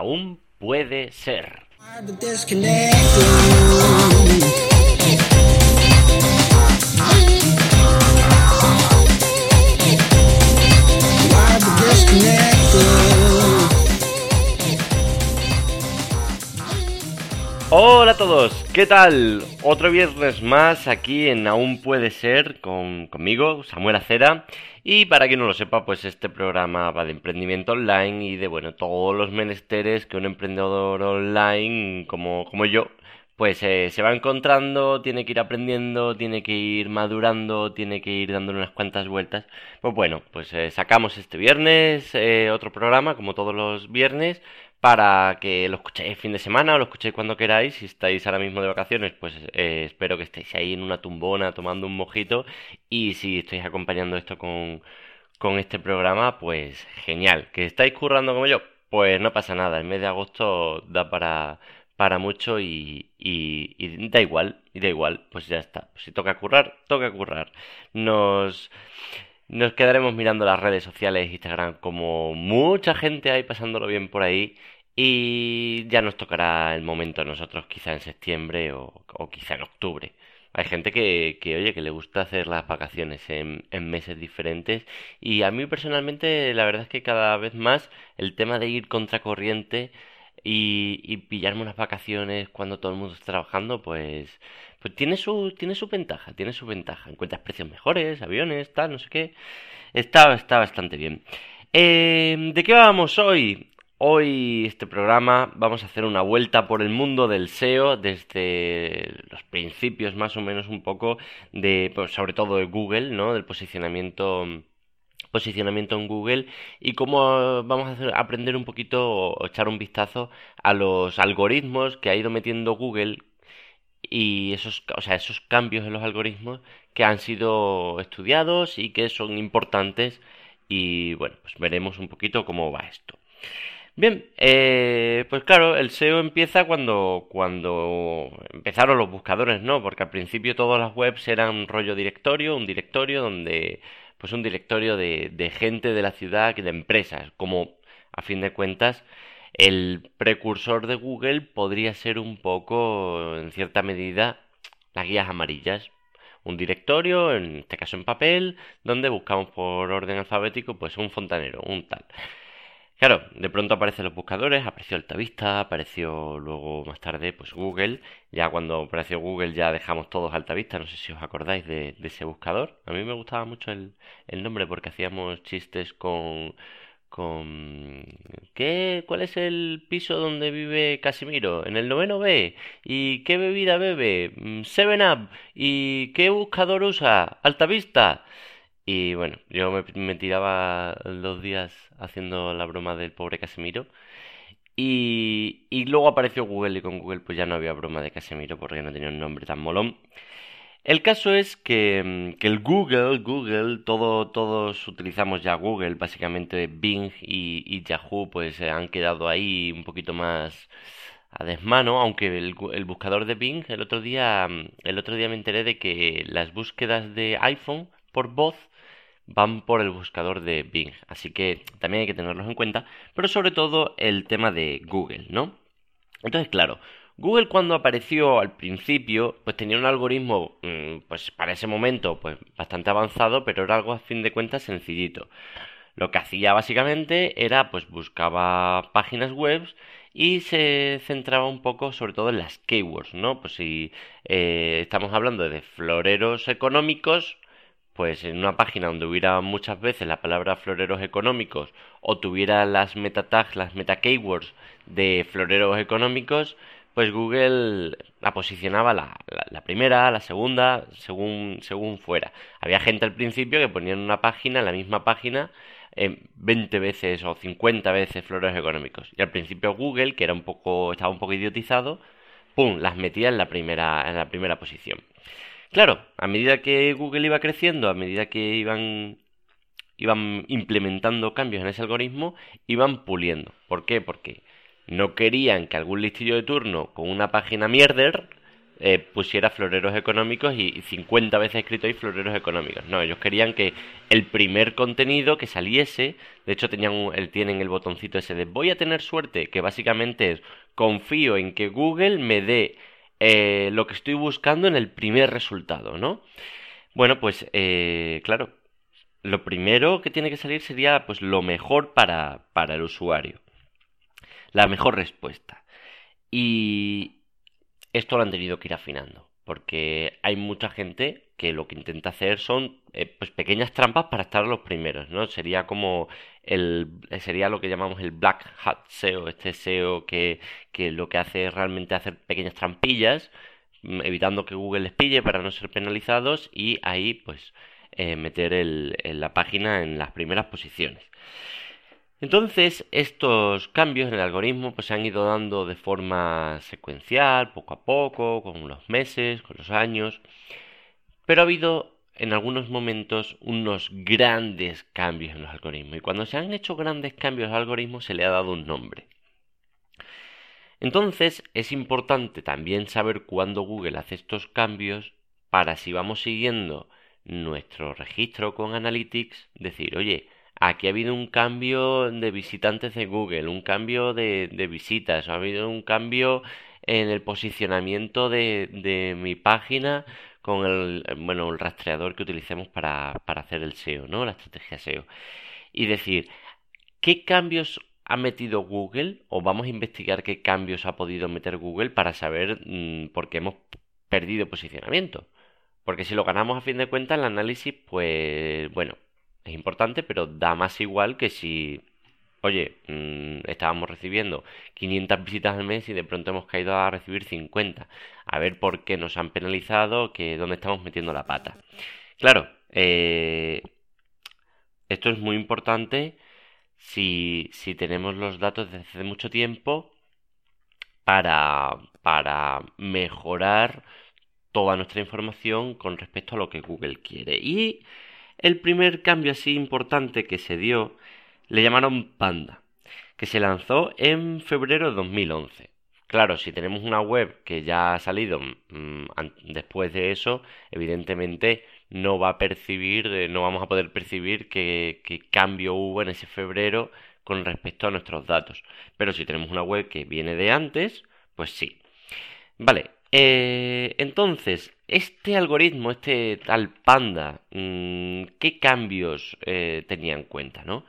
aún puede ser. Todos, ¿qué tal? Otro viernes más aquí en Aún Puede Ser con, conmigo, Samuel Acera. Y para quien no lo sepa, pues este programa va de emprendimiento online y de, bueno, todos los menesteres que un emprendedor online como, como yo pues eh, se va encontrando, tiene que ir aprendiendo, tiene que ir madurando, tiene que ir dándole unas cuantas vueltas. Pues bueno, pues eh, sacamos este viernes eh, otro programa, como todos los viernes, para que lo escuchéis fin de semana o lo escuchéis cuando queráis. Si estáis ahora mismo de vacaciones, pues espero que estéis ahí en una tumbona tomando un mojito. Y si estáis acompañando esto con, con este programa, pues genial. ¿Que estáis currando como yo? Pues no pasa nada, el mes de agosto da para para mucho y, y, da igual, y da igual, pues ya está. si toca currar, toca currar. Nos, nos quedaremos mirando las redes sociales, Instagram, como mucha gente hay pasándolo bien por ahí. Y ya nos tocará el momento a nosotros, quizá en septiembre o, quizá en octubre. Hay gente que, que, oye, que le gusta hacer las vacaciones en, en, meses diferentes. Y a mí personalmente, la verdad es que cada vez más el tema de ir contracorriente y, pillarme unas vacaciones cuando todo el mundo está trabajando, pues, pues tiene su, tiene su ventaja, tiene su ventaja. Encuentras precios mejores, aviones, tal, no sé qué. Está, está bastante bien. Eh, ¿De qué vamos hoy? Hoy este programa vamos a hacer una vuelta por el mundo del SEO desde los principios más o menos un poco de, pues, sobre todo de Google, ¿no? Del posicionamiento posicionamiento en Google y cómo vamos a aprender un poquito o echar un vistazo a los algoritmos que ha ido metiendo Google y esos, o sea, esos cambios en los algoritmos que han sido estudiados y que son importantes y bueno, pues veremos un poquito cómo va esto. Bien, eh, pues claro, el SEO empieza cuando, cuando empezaron los buscadores, ¿no? Porque al principio todas las webs eran rollo directorio, un directorio donde pues un directorio de, gente de la ciudad, de empresas, como a fin de cuentas el precursor de Google podría ser un poco, en cierta medida, las guías amarillas. Un directorio, en este caso en papel, donde buscamos por orden alfabético, pues un fontanero, un tal. Claro, de pronto aparecen los buscadores, apareció Altavista, apareció luego más tarde pues Google. Ya cuando apareció Google ya dejamos todos Altavista, no sé si os acordáis de, ese buscador. A mí me gustaba mucho el, nombre porque hacíamos chistes con, con ¿qué? ¿Cuál es el piso donde vive Casimiro? En el noveno B. ¿Y qué bebida bebe? Mm, Seven Up. ¿Y qué buscador usa? Altavista. Y bueno, yo me, tiraba los días haciendo la broma del pobre Casemiro. Y, y, luego apareció Google y con Google pues ya no había broma de Casemiro porque no tenía un nombre tan molón. El caso es que, mm, que el Google, Google, todo, todos utilizamos ya Google, básicamente Bing y, y Yahoo pues se han quedado ahí un poquito más a desmano, aunque el, el, buscador de Bing el otro día mm, el otro día me enteré de que las búsquedas de iPhone por voz van por el buscador de Bing. Así que también hay que tenerlos en cuenta. Pero sobre todo el tema de Google, ¿no? Entonces, claro, Google cuando apareció al principio, pues tenía un algoritmo, mm, pues para ese momento, pues bastante avanzado, pero era algo a fin de cuentas sencillito. Lo que hacía básicamente era, pues buscaba páginas web y se centraba un poco sobre todo en las keywords, ¿no? Pues si eh, estamos hablando de floreros económicos, pues en una página donde hubiera muchas veces la palabra floreros económicos o tuviera las meta tags, las meta keywords de floreros económicos, pues Google la posicionaba la, la, primera, la segunda, según, según fuera. Había gente al principio que ponía en una página, en la misma página, eh, 20 veces o 50 veces floreros económicos. Y al principio Google, que era un poco, estaba un poco idiotizado, pum, las metía en la primera, en la primera posición. Claro, a medida que Google iba creciendo, a medida que iban iban implementando cambios en ese algoritmo, iban puliendo. ¿Por qué? Porque no querían que algún listillo de turno con una página mierder eh, pusiera floreros económicos y 50 veces escrito ahí floreros económicos. No, ellos querían que el primer contenido que saliese, de hecho tenían el, tienen el botoncito ese de voy a tener suerte, que básicamente es confío en que Google me dé eh, lo que estoy buscando en el primer resultado, ¿no? Bueno, pues eh, claro, lo primero que tiene que salir sería pues lo mejor para, para el usuario, la mejor respuesta. Y, esto lo han tenido que ir afinando, porque hay mucha gente que lo que intenta hacer son eh, pues pequeñas trampas para estar los primeros, ¿no? Sería como el sería lo que llamamos el black hat SEO, este SEO que, que lo que hace es realmente hacer pequeñas trampillas, mm, evitando que Google les pille para no ser penalizados y ahí pues eh, meter el, la página en las primeras posiciones. Entonces, estos cambios en el algoritmo pues, se han ido dando de forma secuencial, poco a poco, con los meses, con los años, pero ha habido en algunos momentos unos grandes cambios en los algoritmos. Y cuando se han hecho grandes cambios en los algoritmos se le ha dado un nombre. Entonces, es importante también saber cuándo Google hace estos cambios para si vamos siguiendo nuestro registro con Analytics, decir, oye, Aquí ha habido un cambio de visitantes de Google, un cambio de, visitas, ha habido un cambio en el posicionamiento de, mi página con el, bueno, el rastreador que utilicemos para, para hacer el SEO, ¿no? La estrategia SEO. Y decir, ¿qué cambios ha metido Google o vamos a investigar qué cambios ha podido meter Google para saber mm, por qué hemos perdido posicionamiento? Porque si lo ganamos a fin de cuentas, el análisis, pues bueno, es importante, pero da más igual que si, oye, mm, estábamos recibiendo 500 visitas al mes y de pronto hemos caído a recibir 50. A ver por qué nos han penalizado, que dónde estamos metiendo la pata. Claro, eh, esto es muy importante si, si tenemos los datos desde hace mucho tiempo para, para mejorar toda nuestra información con respecto a lo que Google quiere. Y el primer cambio así importante que se dio le llamaron Panda, que se lanzó en febrero de 2011. Claro, si tenemos una web que ya ha salido mm, después de eso, evidentemente no va a percibir, eh, no vamos a poder percibir qué, cambio hubo en ese febrero con respecto a nuestros datos. Pero si tenemos una web que viene de antes, pues sí. Vale, eh, entonces, este algoritmo, este tal panda, mm, ¿qué cambios eh, tenía en cuenta, no?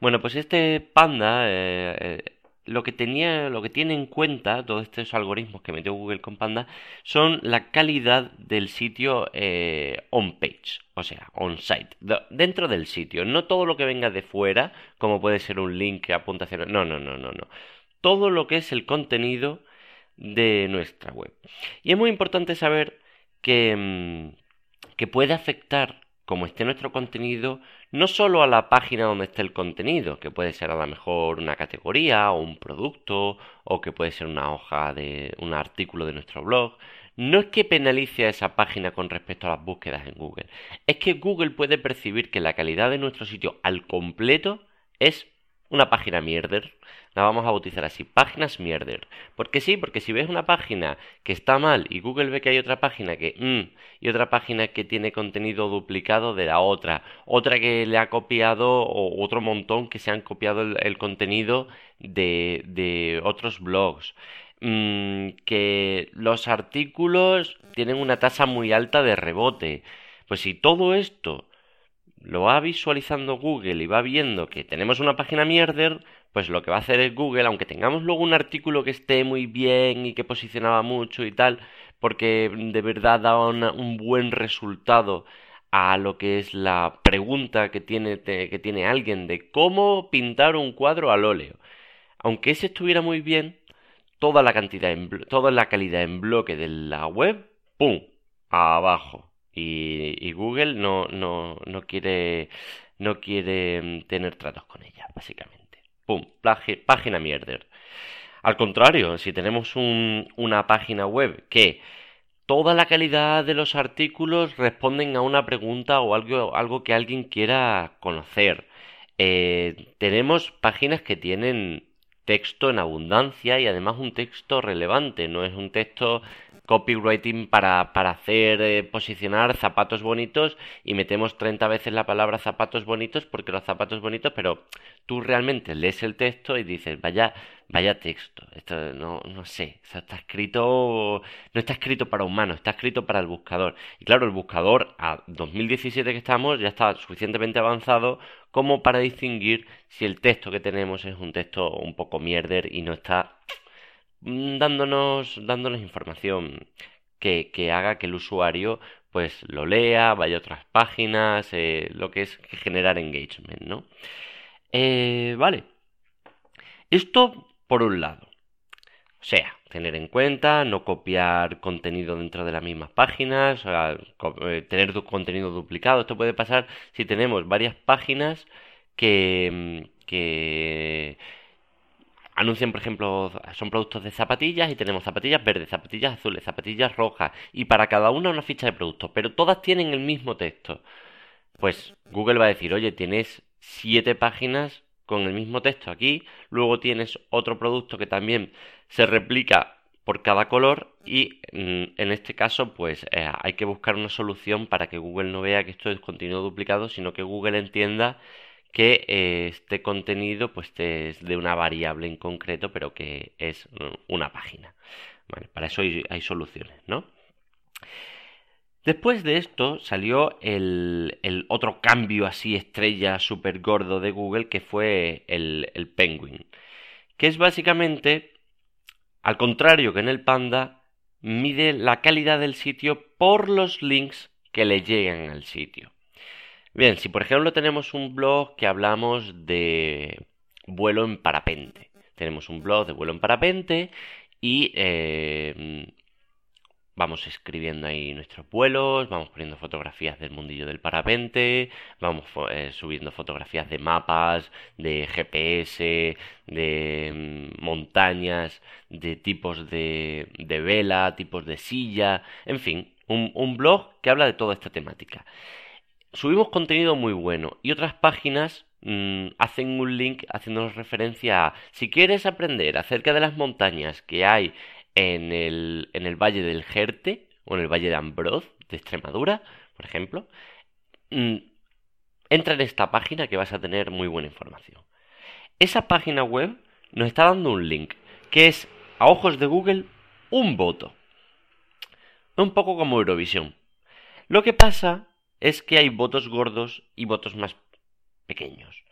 Bueno, pues este panda eh, lo que tenía, lo que tiene en cuenta todos estos algoritmos que metió Google con Panda son la calidad del sitio on page, o sea, on site, dentro del sitio, no todo lo que venga de fuera, como puede ser un link que apunta hacia no, no, no, no, no, todo lo que es el contenido de nuestra web. Y es muy importante saber que, mm, que puede afectar como esté nuestro contenido, no solo a la página donde esté el contenido, que puede ser a lo mejor una categoría o un producto, o que puede ser una hoja de un artículo de nuestro blog, no es que penalice a esa página con respecto a las búsquedas en Google, es que Google puede percibir que la calidad de nuestro sitio al completo es una página mierder. La vamos a bautizar así, páginas mierder. Porque sí, porque si ves una página que está mal y Google ve que hay otra página que... Mm, y otra página que tiene contenido duplicado de la otra, otra que le ha copiado o otro montón que se han copiado el, contenido de, de otros blogs. Mm, que los artículos tienen una tasa muy alta de rebote. Pues si todo esto lo va visualizando Google y va viendo que tenemos una página mierder, pues lo que va a hacer es Google, aunque tengamos luego un artículo que esté muy bien y que posicionaba mucho y tal, porque de verdad da un buen resultado a lo que es la pregunta que tiene, que tiene alguien de cómo pintar un cuadro al óleo. Aunque ese estuviera muy bien, toda la cantidad, toda la calidad en bloque de la web, ¡pum! abajo. Y, Google no, no, no, quiere, no quiere mm, tener tratos con ella, básicamente. ¡Pum! Página mierder. Al contrario, si tenemos un, una página web que toda la calidad de los artículos responden a una pregunta o algo, algo que alguien quiera conocer. Eh, tenemos páginas que tienen texto en abundancia y además un texto relevante, no es un texto copywriting para, para hacer eh, posicionar zapatos bonitos y metemos 30 veces la palabra zapatos bonitos porque los zapatos bonitos, pero tú realmente lees el texto y dices, vaya, vaya texto, esto no, no sé, está escrito, no está escrito para humanos, está escrito para el buscador. Y claro, el buscador a 2017 que estamos ya está suficientemente avanzado como para distinguir si el texto que tenemos es un texto un poco mierder y no está Mm, dándonos, dándonos información que, que haga que el usuario pues lo lea, vaya a otras páginas, eh, lo que es generar engagement, ¿no? Eh, vale. Esto por un lado. O sea, tener en cuenta, no copiar contenido dentro de las mismas páginas, eh, tener contenido duplicado. Esto puede pasar si tenemos varias páginas que, que anuncian, por ejemplo, son productos de zapatillas y tenemos zapatillas verdes, zapatillas azules, zapatillas rojas y para cada una una ficha de producto, pero todas tienen el mismo texto. Pues Google va a decir, oye, tienes siete páginas con el mismo texto aquí, luego tienes otro producto que también se replica por cada color y mm, en este caso pues eh, hay que buscar una solución para que Google no vea que esto es contenido duplicado, sino que Google entienda que eh, este contenido pues es de una variable en concreto, pero que es una página. para eso hay, soluciones, ¿no? Después de esto salió el, otro cambio así estrella súper gordo de Google que fue el, Penguin, que es básicamente, al contrario que en el Panda, mide la calidad del sitio por los links que le llegan al sitio. Bien, si por ejemplo tenemos un blog que hablamos de vuelo en parapente, tenemos un blog de vuelo en parapente y eh, vamos escribiendo ahí nuestros vuelos, vamos poniendo fotografías del mundillo del parapente, vamos eh, subiendo fotografías de mapas, de GPS, de mm, montañas, de tipos de, de, vela, tipos de silla, en fin, un, un blog que habla de toda esta temática. Subimos contenido muy bueno y otras páginas mm, hacen un link haciéndonos referencia a si quieres aprender acerca de las montañas que hay en el, en el Valle del Jerte o en el Valle de Ambroz de Extremadura, por ejemplo, mm, entra en esta página que vas a tener muy buena información. Esa página web nos está dando un link que es, a ojos de Google, un voto. Un poco como Eurovisión. Lo que pasa es que hay votos gordos y votos más pequeños.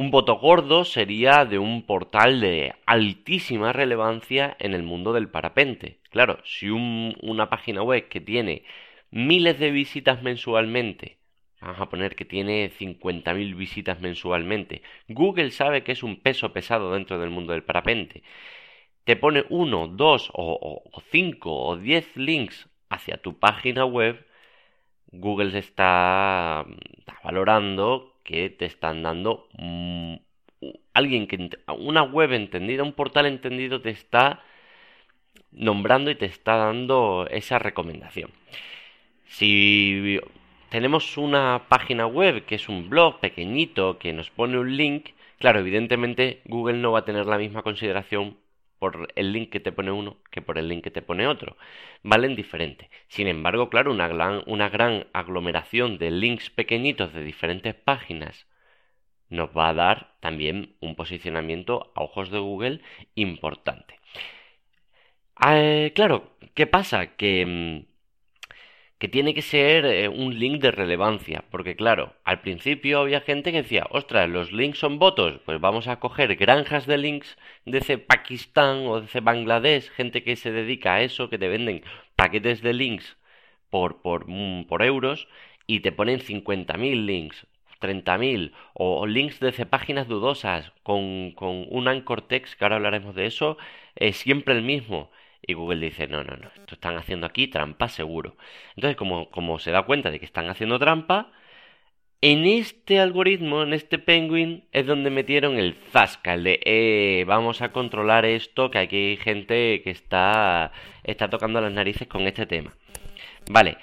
Un voto gordo sería de un portal de altísima relevancia en el mundo del parapente. Claro, si una página web que tiene miles de visitas mensualmente, vamos a poner que tiene 50.000 visitas mensualmente, Google sabe que es un peso pesado dentro del mundo del parapente, te pone uno, dos o, o cinco o diez links hacia tu página web, Google está, valorando que te están dando mm, alguien que una web entendida, un portal entendido te está nombrando y te está dando esa recomendación. Si tenemos una página web que es un blog pequeñito que nos pone un link, claro, evidentemente Google no va a tener la misma consideración por el link que te pone uno que por el link que te pone otro. Valen diferente. Sin embargo, claro, una gran, una gran aglomeración de links pequeñitos de diferentes páginas nos va a dar también un posicionamiento a ojos de Google importante. Eh, claro, ¿qué pasa? Que mm, que tiene que ser eh, un link de relevancia, porque claro, al principio había gente que decía, ostras, los links son votos, pues vamos a coger granjas de links de Pakistán o de Bangladesh, gente que se dedica a eso, que te venden paquetes de links por, por, mm, por euros y te ponen 50.000 links, 30.000 o, links de páginas dudosas con, con un anchor text, que ahora hablaremos de eso, es siempre el mismo y Google dice, no, no, no, esto están haciendo aquí trampa seguro. Entonces, como, como se da cuenta de que están haciendo trampa, en este algoritmo, en este penguin, es donde metieron el zasca, el de, eh, vamos a controlar esto, que aquí hay gente que está, está tocando las narices con este tema. Vale.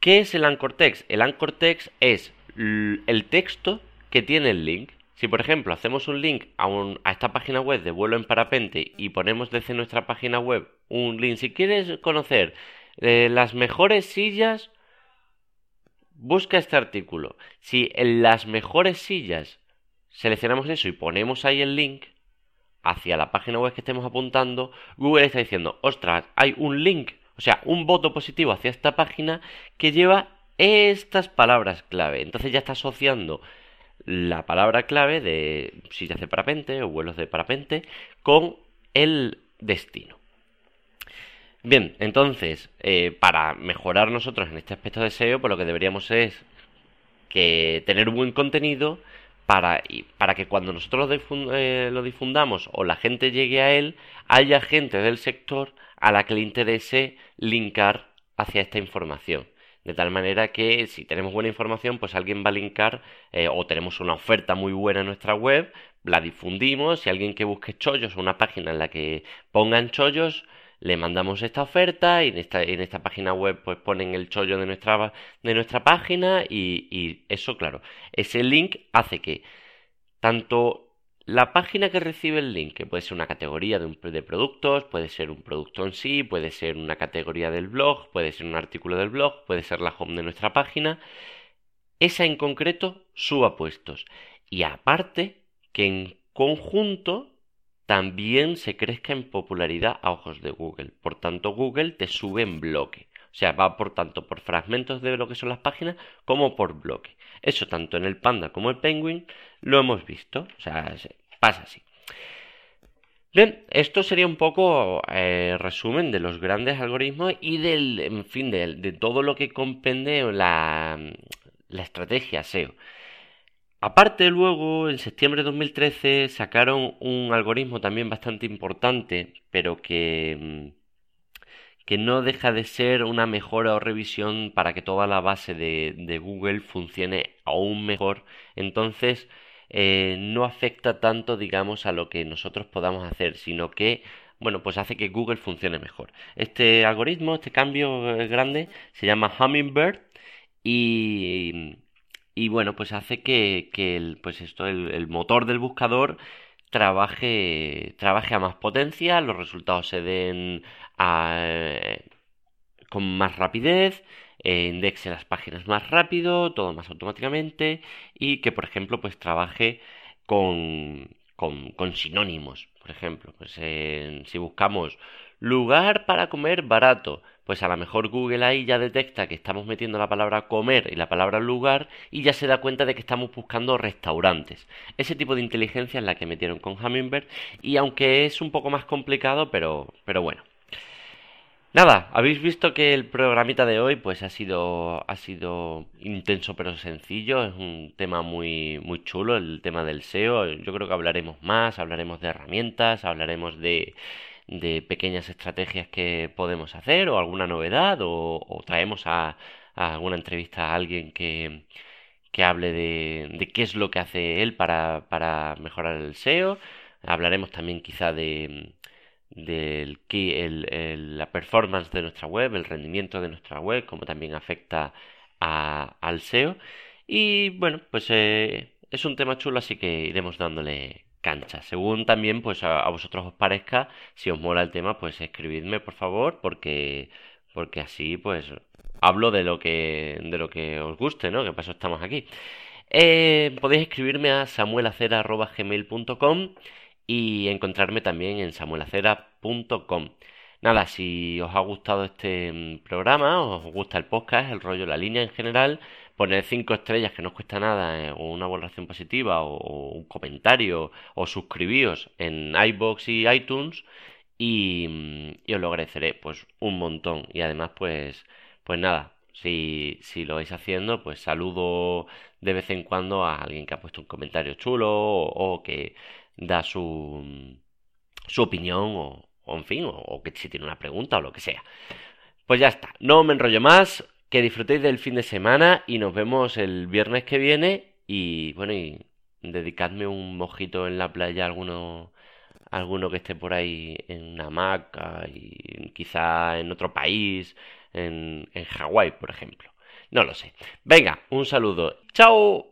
¿Qué es el anchor text? El anchor text es el texto que tiene el link. Si por ejemplo hacemos un link a, esta página web de vuelo en parapente y ponemos desde nuestra página web un link, si quieres conocer eh, las mejores sillas, busca este artículo. Si en las mejores sillas seleccionamos eso y ponemos ahí el link hacia la página web que estemos apuntando, Google está diciendo, ostras, hay un link, o sea, un voto positivo hacia esta página que lleva estas palabras clave. Entonces ya está asociando la palabra clave de sillas de parapente o vuelos de parapente con el destino. Bien, entonces, eh, para mejorar nosotros en este aspecto de SEO, pues lo que deberíamos es que tener un buen contenido para, para que cuando nosotros lo, eh, lo difundamos o la gente llegue a él, haya gente del sector a la que le interese linkar hacia esta información. De tal manera que si tenemos buena información, pues alguien va a linkar eh, o tenemos una oferta muy buena en nuestra web, la difundimos. Si alguien que busque chollos o una página en la que pongan chollos, le mandamos esta oferta y en esta, en esta página web pues ponen el chollo de nuestra, de nuestra página y, y eso, claro, ese link hace que tanto la página que recibe el link, que puede ser una categoría de, de, productos, puede ser un producto en sí, puede ser una categoría del blog, puede ser un artículo del blog, puede ser la home de nuestra página, esa en concreto suba puestos. Y aparte, que en conjunto también se crezca en popularidad a ojos de Google. Por tanto, Google te sube en bloque. O sea, va por tanto por fragmentos de lo que son las páginas como por bloque. Eso tanto en el Panda como el Penguin lo hemos visto. O sea, Pasa así. Bien, esto sería un poco eh, resumen de los grandes algoritmos y del, en fin, de, todo lo que comprende la, la estrategia SEO. Aparte, luego, en septiembre de 2013, sacaron un algoritmo también bastante importante, pero que, que no deja de ser una mejora o revisión para que toda la base de, de Google funcione aún mejor. Entonces, eh, no afecta tanto, digamos, a lo que nosotros podamos hacer, sino que, bueno, pues hace que Google funcione mejor. Este algoritmo, este cambio eh, grande, se llama Hummingbird y, y bueno, pues hace que, que el, pues esto, el, motor del buscador trabaje, trabaje a más potencia, los resultados se den con más rapidez eh, indexe las páginas más rápido, todo más automáticamente y que, por ejemplo, pues trabaje con, con, sinónimos. Por ejemplo, pues si buscamos lugar para comer barato, pues a lo mejor Google ahí ya detecta que estamos metiendo la palabra comer y la palabra lugar y ya se da cuenta de que estamos buscando restaurantes. Ese tipo de inteligencia es la que metieron con Hummingbird y aunque es un poco más complicado, pero, pero bueno. Nada, habéis visto que el programita de hoy pues ha sido ha sido intenso pero sencillo, es un tema muy muy chulo el tema del SEO. Yo creo que hablaremos más, hablaremos de herramientas, hablaremos de de pequeñas estrategias que podemos hacer o alguna novedad o, traemos a, a, alguna entrevista a alguien que que hable de, de qué es lo que hace él para, para mejorar el SEO. Hablaremos también quizá de del el, la performance de nuestra web, el rendimiento de nuestra web, como también afecta a, al SEO. Y bueno, pues eh, es un tema chulo, así que iremos dándole cancha. Según también pues a, vosotros os parezca, si os mola el tema, pues escribidme por favor, porque porque así pues hablo de lo que de lo que os guste, ¿no? Que paso estamos aquí. Eh, podéis escribirme a samuelacera.gmail.com y encontrarme también en samuelacera.com. Nada, si os ha gustado este mm, programa, os gusta el podcast, el rollo, la línea en general, poner cinco estrellas que no os cuesta nada, eh, o una valoración positiva, o, un comentario, o suscribíos en iBox y iTunes, y, mm, y, os lo agradeceré pues un montón. Y además, pues, pues nada, si, si lo vais haciendo, pues saludo de vez en cuando a alguien que ha puesto un comentario chulo o que da su, su opinión o, en fin, o, que si tiene una pregunta o lo que sea. Pues ya está, no me enrollo más, que disfrutéis del fin de semana y nos vemos el viernes que viene y bueno, y dedicadme un mojito en la playa alguno alguno que esté por ahí en una hamaca y quizá en otro país, en, en Hawái, por ejemplo. No lo sé. Venga, un saludo. ¡Chao!